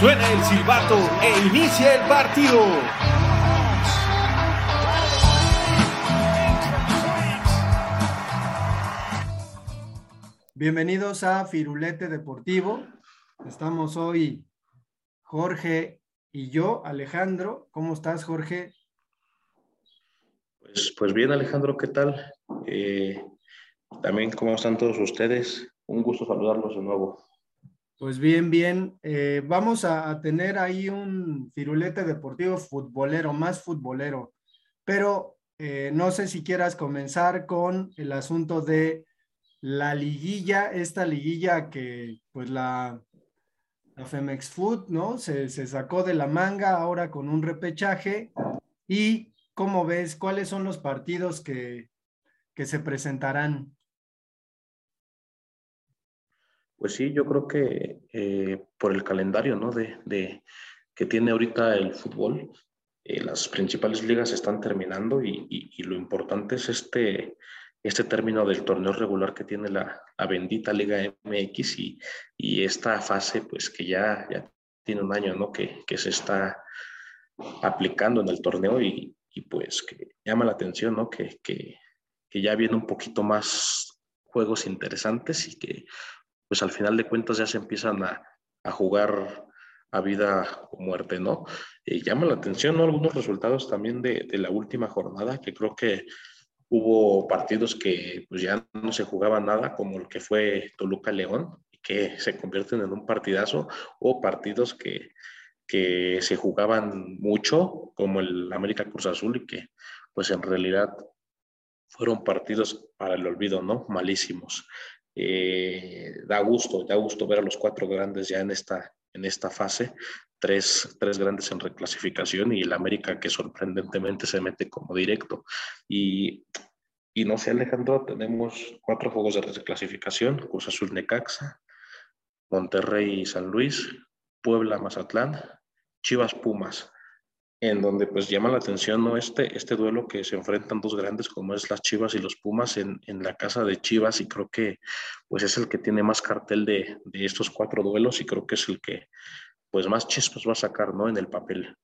Suena el silbato e inicia el partido. Bienvenidos a Firulete Deportivo. Estamos hoy Jorge y yo, Alejandro. ¿Cómo estás, Jorge? Pues, pues bien, Alejandro, ¿qué tal? Eh, también, ¿cómo están todos ustedes? Un gusto saludarlos de nuevo. Pues bien, bien. Eh, vamos a, tener ahí un firulete deportivo futbolero, más futbolero. Pero eh, no sé si quieras comenzar con el asunto de la liguilla, esta liguilla que pues la, la Femex Food, ¿no? Se, sacó de la manga ahora con un repechaje. ¿Y cómo ves? ¿Cuáles son los partidos que, que se presentarán? Pues sí, yo creo que eh, por el calendario ¿no? de, que tiene ahorita el fútbol, eh, las principales ligas están terminando y, lo importante es este, este término del torneo regular que tiene la, la bendita Liga MX y, esta fase pues que ya, ya tiene un año ¿no? que, que se está aplicando en el torneo y, y pues que llama la atención ¿no? que, que, que ya viene un poquito más juegos interesantes y que pues al final de cuentas ya se empiezan a, a jugar a vida o muerte, ¿no? Eh, llama la atención, ¿no? Algunos resultados también de, de, la última jornada, que creo que hubo partidos que pues ya no se jugaba nada, como el que fue Toluca-León, y que se convierten en un partidazo, o partidos que, que se jugaban mucho, como el América Cruz Azul, y que pues en realidad fueron partidos para el olvido, ¿no? Malísimos. Eh, da gusto, da gusto ver a los cuatro grandes ya en esta, en esta fase, tres, tres grandes en reclasificación y el América que sorprendentemente se mete como directo. Y, y no sé, Alejandro, tenemos cuatro juegos de reclasificación, Cruz Azul Necaxa, Monterrey San Luis, Puebla Mazatlán, Chivas Pumas en donde pues llama la atención ¿no? este, este duelo que se enfrentan dos grandes como es las Chivas y los Pumas en, en la casa de Chivas y creo que pues es el que tiene más cartel de, de, estos cuatro duelos y creo que es el que pues más chispas va a sacar ¿no? en el papel.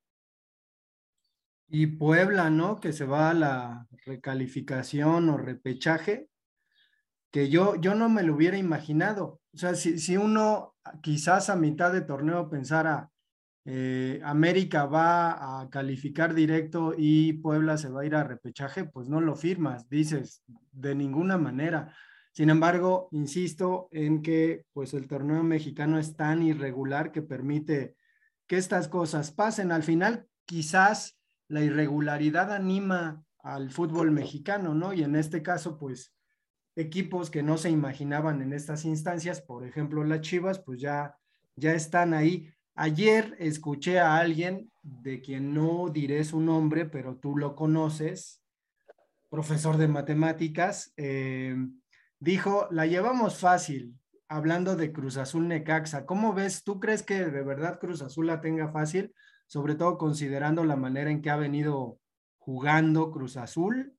Y Puebla, ¿no? Que se va a la recalificación o repechaje, que yo, yo no me lo hubiera imaginado. O sea, si, si uno quizás a mitad de torneo pensara, eh, América va a calificar directo y Puebla se va a ir a repechaje, pues no lo firmas, dices, de ninguna manera. Sin embargo, insisto en que pues el torneo mexicano es tan irregular que permite que estas cosas pasen. Al final, quizás la irregularidad anima al fútbol mexicano, ¿no? Y en este caso, pues equipos que no se imaginaban en estas instancias, por ejemplo, las Chivas, pues ya, ya están ahí. Ayer escuché a alguien de quien no diré su nombre, pero tú lo conoces, profesor de matemáticas, eh, dijo, la llevamos fácil, hablando de Cruz Azul Necaxa. ¿Cómo ves? ¿Tú crees que de verdad Cruz Azul la tenga fácil? Sobre todo considerando la manera en que ha venido jugando Cruz Azul.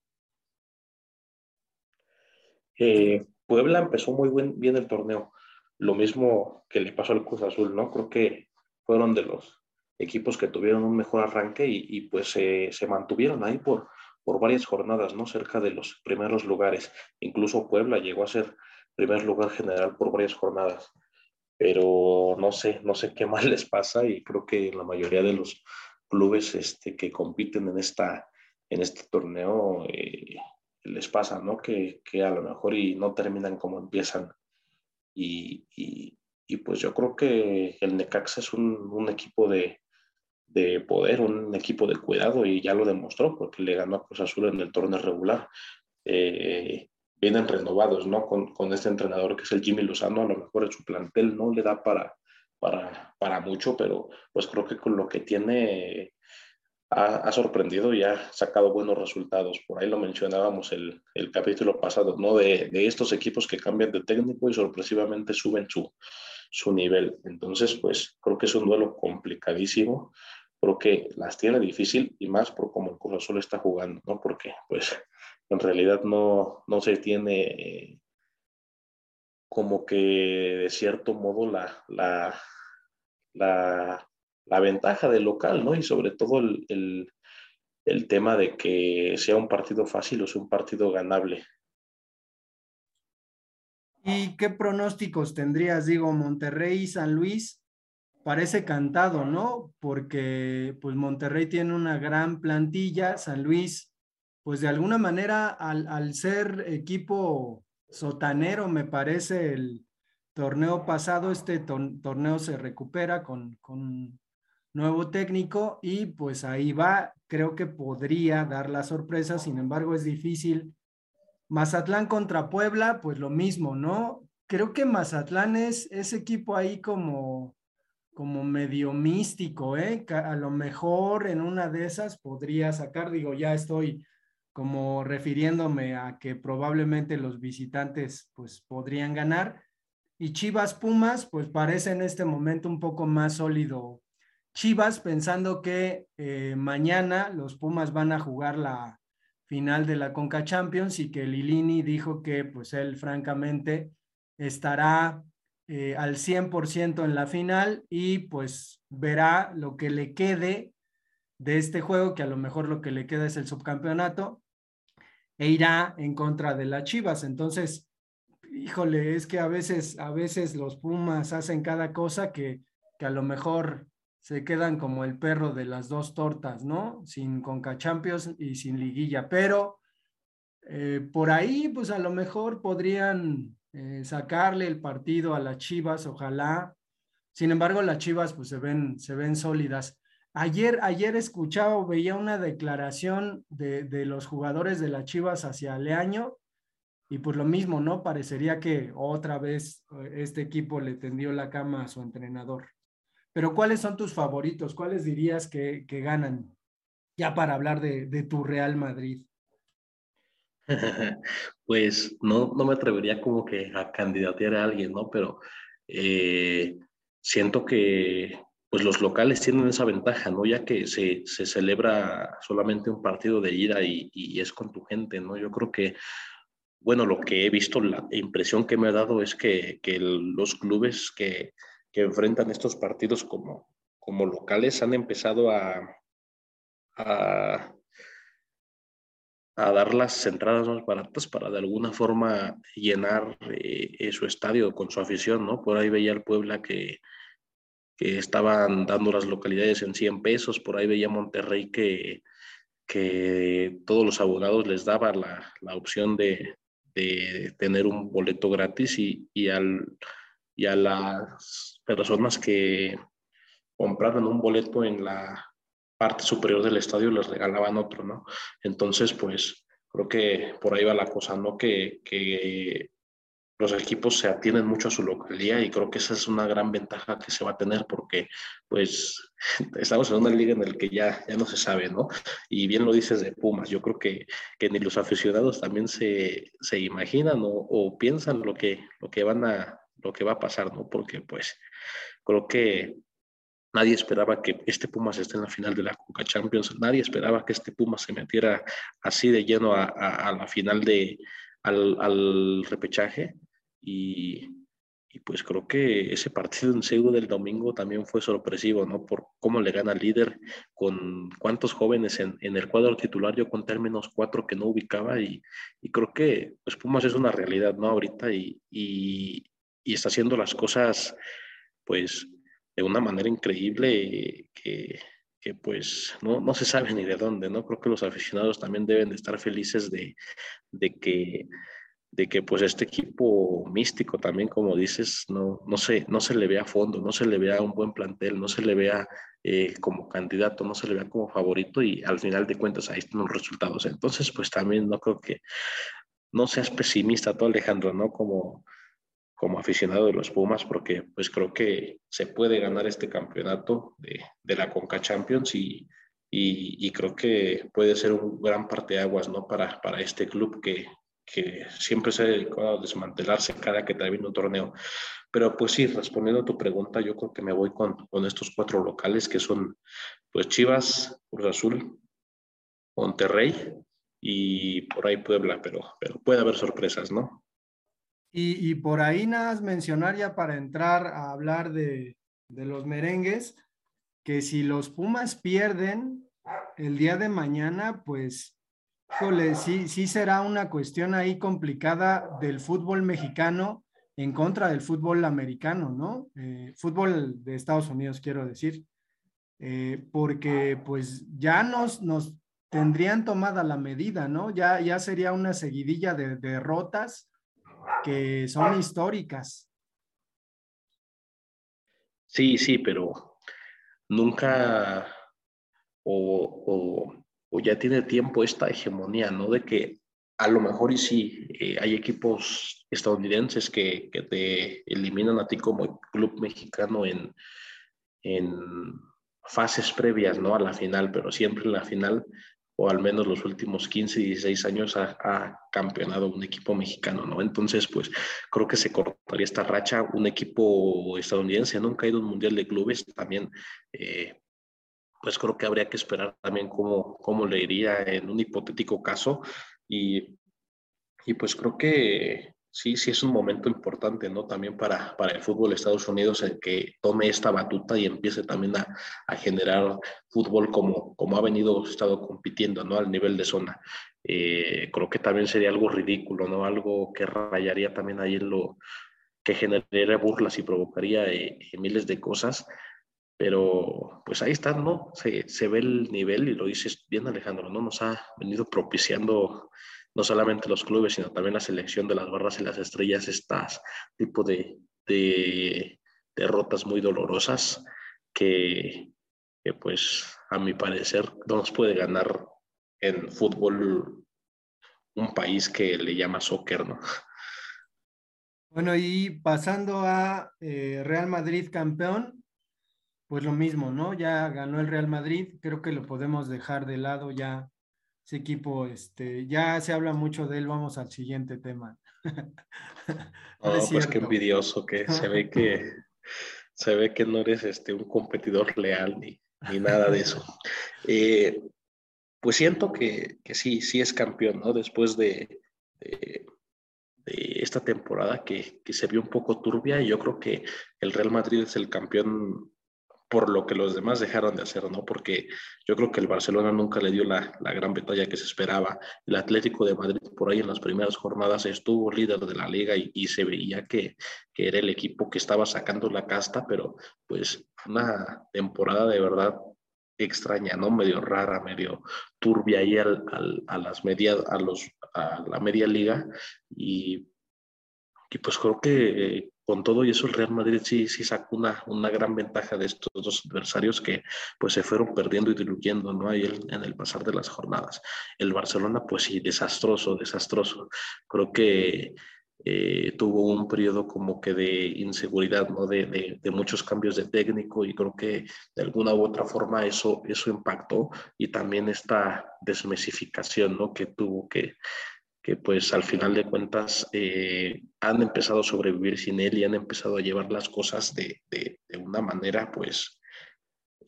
Eh, Puebla empezó muy bien el torneo. Lo mismo que le pasó al Cruz Azul, ¿no? Creo que fueron de los equipos que tuvieron un mejor arranque y, y pues eh, se mantuvieron ahí por, por varias jornadas, ¿no? Cerca de los primeros lugares. Incluso Puebla llegó a ser primer lugar general por varias jornadas. Pero no sé, no sé qué más les pasa y creo que la mayoría de los clubes este, que compiten en, esta, en este torneo eh, les pasa, ¿no? Que, que, a lo mejor y no terminan como empiezan. Y, y, y pues yo creo que el Necaxa es un, un equipo de, de, poder, un equipo de cuidado y ya lo demostró porque le ganó a Cruz Azul en el torneo regular. Eh, vienen renovados, ¿no? Con, con, este entrenador que es el Jimmy Lozano, a lo mejor en su plantel no le da para, para, para mucho, pero pues creo que con lo que tiene ha, sorprendido y ha sacado buenos resultados. Por ahí lo mencionábamos el, el capítulo pasado, ¿no? De, de, estos equipos que cambian de técnico y sorpresivamente suben su, su nivel. Entonces, pues creo que es un duelo complicadísimo. Creo que las tiene difícil y más por cómo el Cruz Azul está jugando, ¿no? Porque, pues, en realidad no, no se tiene como que de cierto modo la, la, la ventaja del local, ¿no? Y sobre todo el, tema de que sea un partido fácil o sea un partido ganable. ¿Y qué pronósticos tendrías? Digo, Monterrey y San Luis parece cantado, ¿no? Porque pues Monterrey tiene una gran plantilla, San Luis, pues de alguna manera al, ser equipo sotanero, me parece el torneo pasado, este torneo se recupera con, con nuevo técnico y pues ahí va, creo que podría dar la sorpresa, sin embargo es difícil. Mazatlán contra Puebla, pues lo mismo, ¿no? Creo que Mazatlán es ese equipo ahí como, como medio místico, ¿eh? A lo mejor en una de esas podría sacar, digo, ya estoy como refiriéndome a que probablemente los visitantes pues podrían ganar. Y Chivas Pumas, pues parece en este momento un poco más sólido Chivas pensando que eh, mañana los Pumas van a jugar la final de la Conca Champions y que Lilini dijo que pues él francamente estará eh, al 100% en la final y pues verá lo que le quede de este juego, que a lo mejor lo que le queda es el subcampeonato, e irá en contra de las Chivas. Entonces, híjole, es que a veces, a veces los Pumas hacen cada cosa que, que a lo mejor se quedan como el perro de las dos tortas, ¿no? Sin Conca Champions y sin liguilla, pero eh, por ahí, pues a lo mejor podrían eh, sacarle el partido a las Chivas, ojalá. Sin embargo, las Chivas pues se ven, se ven sólidas. Ayer, ayer escuchaba o veía una declaración de, de los jugadores de las Chivas hacia Leaño y pues lo mismo, ¿no? Parecería que otra vez eh, este equipo le tendió la cama a su entrenador. Pero ¿cuáles son tus favoritos? ¿Cuáles dirías que, ganan? Ya para hablar de, tu Real Madrid. Pues no, no me atrevería como que a candidatear a alguien, ¿no? Pero eh, siento que pues los locales tienen esa ventaja, ¿no? Ya que se, celebra solamente un partido de ida y, es con tu gente, ¿no? Yo creo que, bueno, lo que he visto, la impresión que me ha dado es que, que los clubes que, que enfrentan estos partidos como, como locales han empezado a, a, dar las entradas más baratas para de alguna forma llenar eh, su estadio con su afición, ¿no? Por ahí veía el Puebla que, que estaban dando las localidades en 100 pesos, por ahí veía Monterrey que, que todos los abogados les daba la, la opción de, de, tener un boleto gratis y, y, al, y a las personas que compraron un boleto en la parte superior del estadio les regalaban otro, ¿no? Entonces, pues creo que por ahí va la cosa, ¿no? Que, que los equipos se atienden mucho a su localidad y creo que esa es una gran ventaja que se va a tener porque pues estamos en una liga en la que ya, ya no se sabe, ¿no? Y bien lo dices de Pumas, yo creo que, que ni los aficionados también se, se imaginan o, o, piensan lo que, lo que van a, lo que va a pasar, ¿no? Porque pues creo que nadie esperaba que este Pumas esté en la final de la Coca Champions, nadie esperaba que este Pumas se metiera así de lleno a, la final de, al, repechaje y, pues creo que ese partido en Segu del domingo también fue sorpresivo, ¿no? Por cómo le gana al líder, con cuántos jóvenes en, el cuadro titular, yo conté al menos cuatro que no ubicaba y, creo que pues Pumas es una realidad, ¿no? Ahorita y, y está haciendo las cosas pues de una manera increíble que, que pues no, no, se sabe ni de dónde, ¿no? Creo que los aficionados también deben de estar felices de, de que de que pues este equipo místico también, como dices, no, no, se, no se le vea a fondo, no se le vea un buen plantel, no se le vea eh, como candidato, no se le vea como favorito y al final de cuentas ahí están los resultados. Entonces, pues también no creo que no seas pesimista tú, Alejandro, ¿no? Como, como aficionado de los Pumas porque pues creo que se puede ganar este campeonato de, de la Conca Champions y, y, creo que puede ser un gran parteaguas ¿no? para, para este club que, que siempre se ha dedicado a desmantelarse cada que termina un torneo. Pero pues sí, respondiendo a tu pregunta, yo creo que me voy con, con estos cuatro locales que son pues Chivas, Cruz Azul, Monterrey y por ahí Puebla, pero, pero puede haber sorpresas, ¿no? Y, por ahí nada más mencionar ya para entrar a hablar de, de los merengues, que si los Pumas pierden el día de mañana, pues, sí, sí será una cuestión ahí complicada del fútbol mexicano en contra del fútbol americano, ¿no? Eh, fútbol de Estados Unidos, quiero decir, eh, porque pues ya nos, nos tendrían tomada la medida, ¿no? Ya, ya sería una seguidilla de derrotas que son históricas. Sí, sí, pero nunca o, ya tiene tiempo esta hegemonía, ¿no? De que a lo mejor y sí, eh, hay equipos estadounidenses que, que, te eliminan a ti como club mexicano en, en fases previas, ¿no? A la final, pero siempre en la final o al menos los últimos 15, 16 años ha, campeonado un equipo mexicano, ¿no? Entonces, pues creo que se cortaría esta racha. Un equipo estadounidense ido a un mundial de clubes, también, eh, pues creo que habría que esperar también cómo, cómo le iría en un hipotético caso. Y, y pues creo que sí, sí es un momento importante, ¿no? También para, para el fútbol de Estados Unidos en que tome esta batuta y empiece también a, a generar fútbol como, como ha venido, estado compitiendo, ¿no? Al nivel de zona. Eh, creo que también sería algo ridículo, ¿no? Algo que rayaría también ahí en lo que generaría burlas y provocaría eh, miles de cosas. Pero pues ahí está, ¿no? Se, se ve el nivel y lo dices bien Alejandro, ¿no? Nos ha venido propiciando no solamente los clubes, sino también la selección de las barras y las estrellas, estas tipo de, de derrotas muy dolorosas que, que, pues a mi parecer no nos puede ganar en fútbol un país que le llama soccer, ¿no? Bueno, y pasando a eh, Real Madrid campeón, pues lo mismo, ¿no? Ya ganó el Real Madrid, creo que lo podemos dejar de lado ya ese equipo, este, ya se habla mucho de él, vamos al siguiente tema. no, pues qué envidioso que se ve que se ve que no eres este, un competidor leal ni, ni nada de eso. Eh, pues siento que, que, sí, sí es campeón, ¿no? Después de, de, de esta temporada que, que, se vio un poco turbia, y yo creo que el Real Madrid es el campeón por lo que los demás dejaron de hacer, ¿no? Porque yo creo que el Barcelona nunca le dio la, la, gran batalla que se esperaba. El Atlético de Madrid por ahí en las primeras jornadas estuvo líder de la liga y, se veía que, que, era el equipo que estaba sacando la casta, pero pues una temporada de verdad extraña, ¿no? Medio rara, medio turbia ahí al, a las media, a los, a la media liga y, y pues creo que con todo y eso el Real Madrid sí, sí sacó una, gran ventaja de estos dos adversarios que pues se fueron perdiendo y diluyendo ¿no? Ahí en el pasar de las jornadas. El Barcelona pues sí, desastroso, desastroso. Creo que eh, tuvo un periodo como que de inseguridad, ¿no? De, muchos cambios de técnico y creo que de alguna u otra forma eso, eso impactó y también esta desmesificación, ¿no? Que tuvo que que pues al final de cuentas eh, han empezado a sobrevivir sin él y han empezado a llevar las cosas de, de, de una manera pues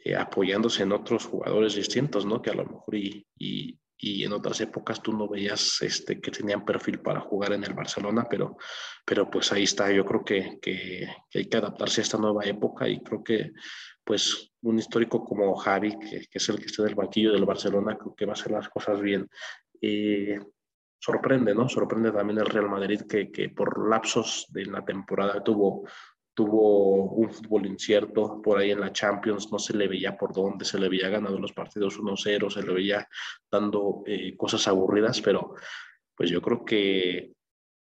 eh, apoyándose en otros jugadores distintos, ¿no? Que a lo mejor y, y, y, en otras épocas tú no veías este, que tenían perfil para jugar en el Barcelona, pero, pero pues ahí está, yo creo que, que, que hay que adaptarse a esta nueva época y creo que pues un histórico como Javi, que, que es el que está del banquillo del Barcelona, creo que va a hacer las cosas bien. Eh, sorprende, ¿no? Sorprende también el Real Madrid que, que por lapsos de la temporada tuvo, tuvo un fútbol incierto por ahí en la Champions, no se le veía por dónde, se le veía ganando los partidos 1-0, se le veía dando eh, cosas aburridas, pero pues yo creo que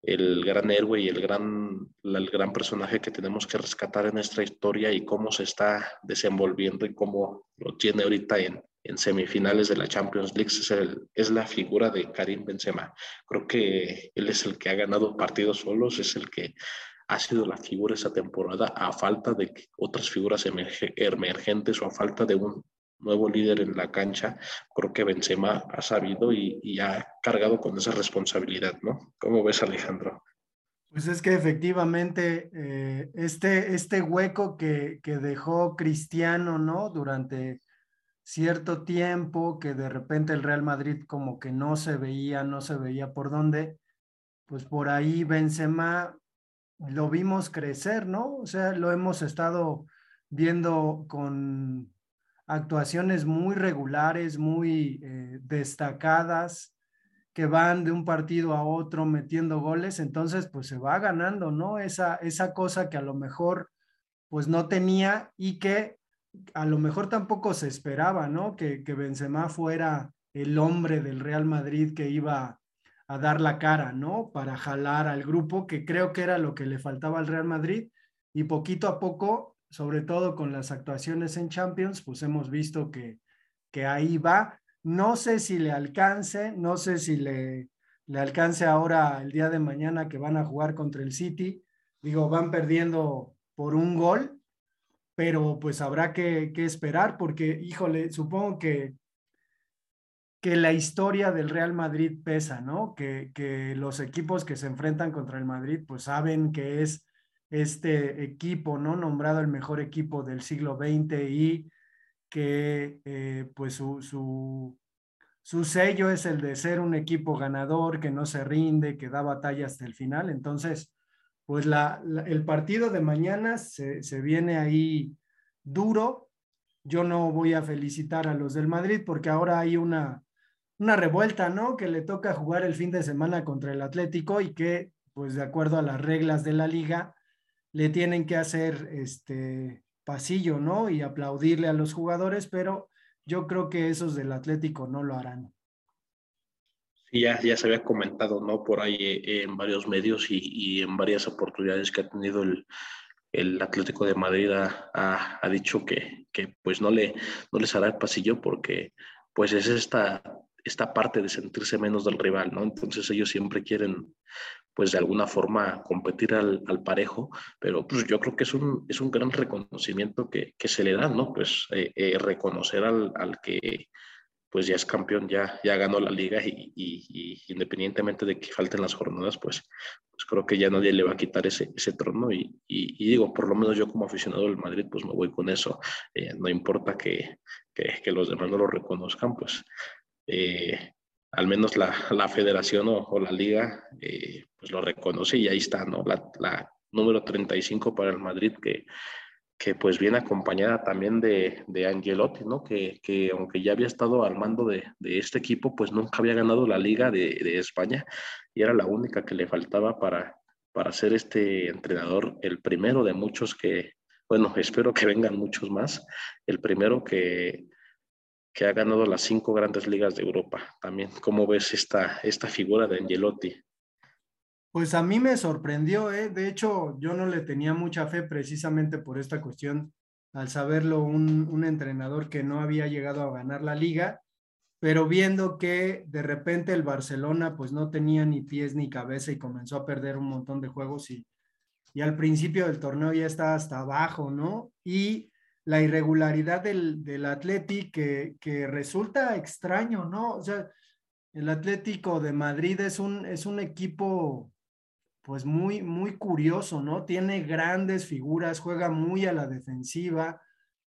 el gran héroe y el gran, el gran personaje que tenemos que rescatar en nuestra historia y cómo se está desenvolviendo y cómo lo tiene ahorita en, en semifinales de la Champions League es, el, es, la figura de Karim Benzema. Creo que él es el que ha ganado partidos solos, es el que ha sido la figura esa temporada a falta de otras figuras emergentes o a falta de un nuevo líder en la cancha, creo que Benzema ha sabido y, ha cargado con esa responsabilidad, ¿no? ¿Cómo ves, Alejandro? Pues es que efectivamente eh, este, este hueco que, que, dejó Cristiano, ¿no? Durante cierto tiempo, que de repente el Real Madrid como que no se veía, no se veía por dónde, pues por ahí Benzema lo vimos crecer, ¿no? O sea, lo hemos estado viendo con actuaciones muy regulares, muy eh, destacadas, que van de un partido a otro metiendo goles, entonces pues se va ganando, ¿no? Esa, esa cosa que a lo mejor pues no tenía y que a lo mejor tampoco se esperaba, ¿no? Que, que Benzema fuera el hombre del Real Madrid que iba a dar la cara, ¿no? Para jalar al grupo, que creo que era lo que le faltaba al Real Madrid. Y poquito a poco sobre todo con las actuaciones en Champions, pues hemos visto que, que ahí va. No sé si le alcance, no sé si le, le alcance ahora el día de mañana que van a jugar contra el City. Digo, van perdiendo por un gol, pero pues habrá que, esperar porque, híjole, supongo que, que la historia del Real Madrid pesa, ¿no? Que, que los equipos que se enfrentan contra el Madrid pues saben que es este equipo, ¿no? Nombrado el mejor equipo del siglo XX y que eh, pues su, su, su, sello es el de ser un equipo ganador, que no se rinde, que da batalla hasta el final. Entonces, pues la, el partido de mañana se, se viene ahí duro. Yo no voy a felicitar a los del Madrid porque ahora hay una, una revuelta, ¿no? Que le toca jugar el fin de semana contra el Atlético y que, pues de acuerdo a las reglas de la liga, le tienen que hacer este pasillo, ¿no? Y aplaudirle a los jugadores, pero yo creo que esos del Atlético no lo harán. Sí, ya, ya se había comentado, ¿no? Por ahí eh, en varios medios y, en varias oportunidades que ha tenido el, el Atlético de Madrid ha, ha, dicho que, que, pues no, le, no les hará el pasillo porque pues es esta, esta parte de sentirse menos del rival, ¿no? Entonces ellos siempre quieren pues de alguna forma competir al, al, parejo, pero pues yo creo que es un, es un gran reconocimiento que, que se le da, ¿no? Pues eh, eh, reconocer al, al, que pues ya es campeón, ya, ya ganó la liga y, y, independientemente de que falten las jornadas, pues, pues creo que ya nadie le va a quitar ese, ese trono y, y, digo, por lo menos yo como aficionado del Madrid, pues me voy con eso, eh, no importa que, que, que, los demás no lo reconozcan, pues eh, al menos la, la federación o, o la liga eh, pues lo reconoce y ahí está, ¿no? La, la, número 35 para el Madrid que, que pues viene acompañada también de, de Angelotti, ¿no? Que, que, aunque ya había estado al mando de, de, este equipo, pues nunca había ganado la liga de, de, España y era la única que le faltaba para, para ser este entrenador, el primero de muchos que, bueno, espero que vengan muchos más, el primero que que ha ganado las cinco grandes ligas de Europa. También, ¿cómo ves esta, esta figura de Angelotti? Pues a mí me sorprendió, ¿eh? de hecho yo no le tenía mucha fe precisamente por esta cuestión, al saberlo un, un entrenador que no había llegado a ganar la liga, pero viendo que de repente el Barcelona pues no tenía ni pies ni cabeza y comenzó a perder un montón de juegos y, y al principio del torneo ya estaba hasta abajo, ¿no? Y la irregularidad del, del Atleti que, que, resulta extraño, ¿no? O sea, el Atlético de Madrid es un, es un equipo pues muy, muy curioso, ¿no? Tiene grandes figuras, juega muy a la defensiva,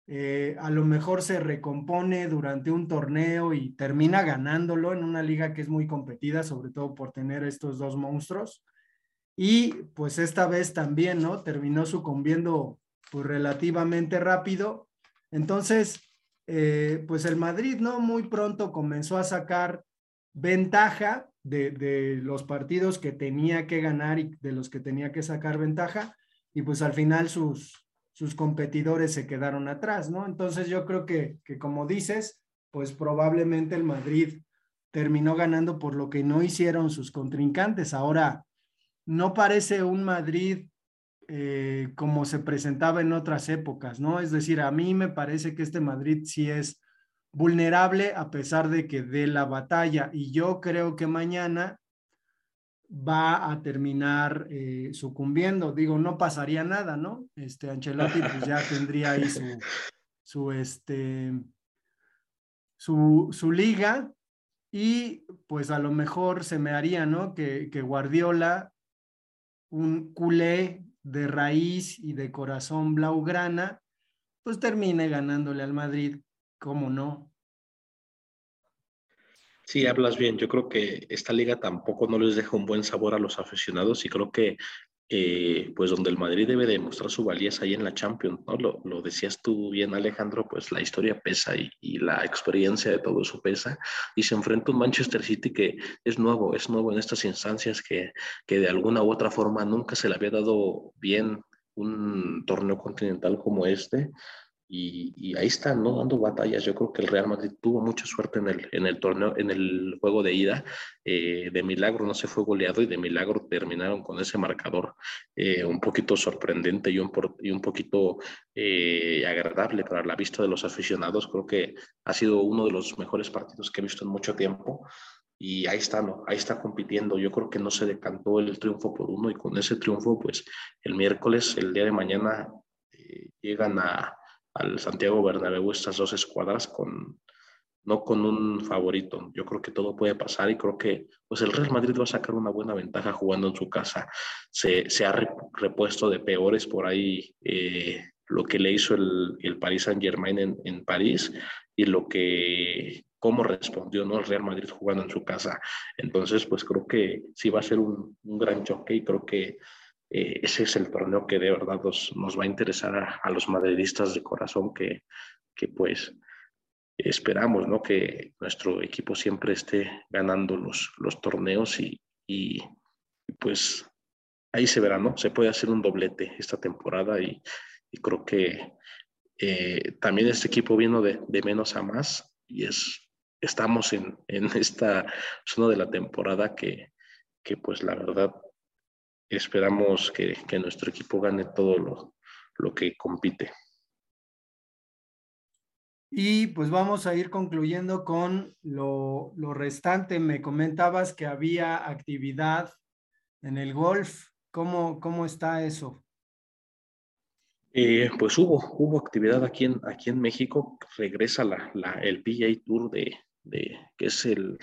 eh, a lo mejor se recompone durante un torneo y termina ganándolo en una liga que es muy competida, sobre todo por tener estos dos monstruos. Y pues esta vez también, ¿no? Terminó sucumbiendo pues relativamente rápido. Entonces, eh, pues el Madrid, ¿no? Muy pronto comenzó a sacar ventaja de, de, los partidos que tenía que ganar y de los que tenía que sacar ventaja, y pues al final sus, sus competidores se quedaron atrás, ¿no? Entonces yo creo que, que como dices, pues probablemente el Madrid terminó ganando por lo que no hicieron sus contrincantes. Ahora, no parece un Madrid eh, como se presentaba en otras épocas, ¿no? Es decir, a mí me parece que este Madrid sí es vulnerable a pesar de que dé la batalla y yo creo que mañana va a terminar eh, sucumbiendo. Digo, no pasaría nada, ¿no? Este Ancelotti pues ya tendría ahí su, su, este, su, su liga y pues a lo mejor se me haría, ¿no? Que, que Guardiola, un culé de raíz y de corazón blaugrana, pues termine ganándole al Madrid, ¿cómo no? Sí, hablas bien. Yo creo que esta liga tampoco no les deja un buen sabor a los aficionados y creo que eh, pues donde el Madrid debe demostrar su valía es ahí en la Champions, ¿no? Lo, lo decías tú bien, Alejandro, pues la historia pesa y, y, la experiencia de todo eso pesa y se enfrenta un Manchester City que es nuevo, es nuevo en estas instancias que, que de alguna u otra forma nunca se le había dado bien un torneo continental como este y, ahí están, ¿no? Dando batallas. Yo creo que el Real Madrid tuvo mucha suerte en el, en el torneo, en el juego de ida. Eh, de milagro no se fue goleado y de milagro terminaron con ese marcador eh, un poquito sorprendente y un, y un poquito eh, agradable para la vista de los aficionados. Creo que ha sido uno de los mejores partidos que he visto en mucho tiempo. Y ahí está, ¿no? Ahí está compitiendo. Yo creo que no se decantó el triunfo por uno y con ese triunfo, pues el miércoles, el día de mañana, llegan a, al Santiago Bernabéu estas dos escuadras con no con un favorito. Yo creo que todo puede pasar y creo que pues el Real Madrid va a sacar una buena ventaja jugando en su casa. Se, se ha repuesto de peores por ahí eh, lo que le hizo el, el Paris Saint Germain en, en, París y lo que cómo respondió ¿no? el Real Madrid jugando en su casa. Entonces, pues creo que sí va a ser un, un gran choque y creo que eh, ese es el torneo que de verdad nos, nos va a interesar a, los madridistas de corazón que, que pues esperamos ¿no? que nuestro equipo siempre esté ganando los, los torneos y, y, pues ahí se verá, ¿no? Se puede hacer un doblete esta temporada y, y creo que eh, también este equipo vino de, de, menos a más y es, estamos en, en esta zona de la temporada que, que pues la verdad esperamos que, que nuestro equipo gane todo lo, lo que compite. Y pues vamos a ir concluyendo con lo, lo, restante. Me comentabas que había actividad en el golf. ¿Cómo, cómo está eso? Eh, pues hubo, hubo actividad aquí en, aquí en México. Regresa la, la, el PGA Tour de, de que es el,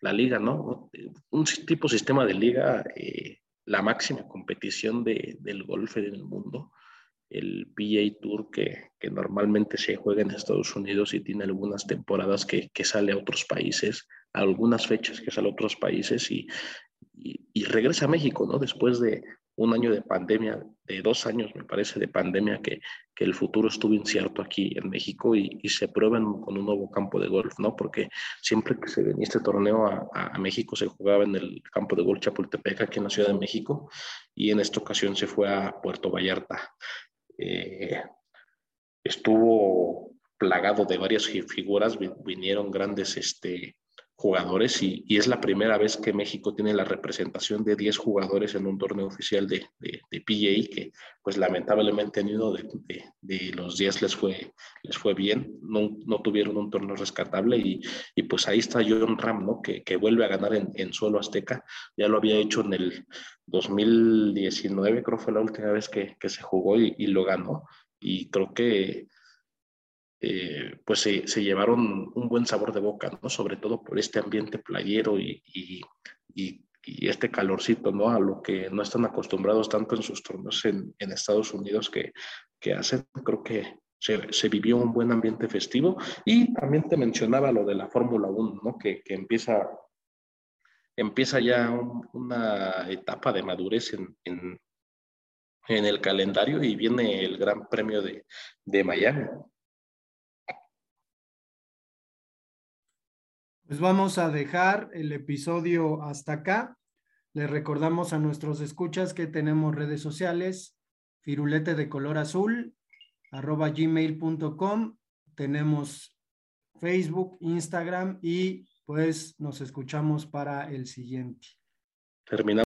la liga, ¿no? Un tipo sistema de liga eh, la máxima competición de, del golf en el mundo, el PGA Tour que, que, normalmente se juega en Estados Unidos y tiene algunas temporadas que, que sale a otros países, algunas fechas que sale a otros países y, y, y, regresa a México, ¿no? Después de un año de pandemia, de dos años me parece de pandemia, que, que el futuro estuvo incierto aquí en México y, y, se prueban con un nuevo campo de golf, ¿no? Porque siempre que se venía este torneo a, a, México se jugaba en el campo de golf Chapultepec, aquí en la Ciudad de México, y en esta ocasión se fue a Puerto Vallarta. Eh, estuvo plagado de varias figuras, vinieron grandes este, jugadores y, es la primera vez que México tiene la representación de 10 jugadores en un torneo oficial de, de, de PGA que pues lamentablemente en uno de, de, de, los 10 les fue, les fue bien, no, no tuvieron un torneo rescatable y, y, pues ahí está John Ram, ¿no? que, que vuelve a ganar en, en, suelo azteca, ya lo había hecho en el 2019, creo fue la última vez que, que se jugó y, y lo ganó y creo que eh, pues se, se, llevaron un buen sabor de boca, ¿no? Sobre todo por este ambiente playero y, y, y, y, este calorcito, ¿no? A lo que no están acostumbrados tanto en sus torneos en, Estados Unidos que, que hacen. Creo que se, se, vivió un buen ambiente festivo y también te mencionaba lo de la Fórmula 1, ¿no? Que, que empieza, empieza ya un, una etapa de madurez en, en, en, el calendario y viene el Gran Premio de, de Miami. Pues vamos a dejar el episodio hasta acá. Les recordamos a nuestros escuchas que tenemos redes sociales, firulete de color azul, arroba gmail.com, tenemos Facebook, Instagram y pues nos escuchamos para el siguiente. Terminamos.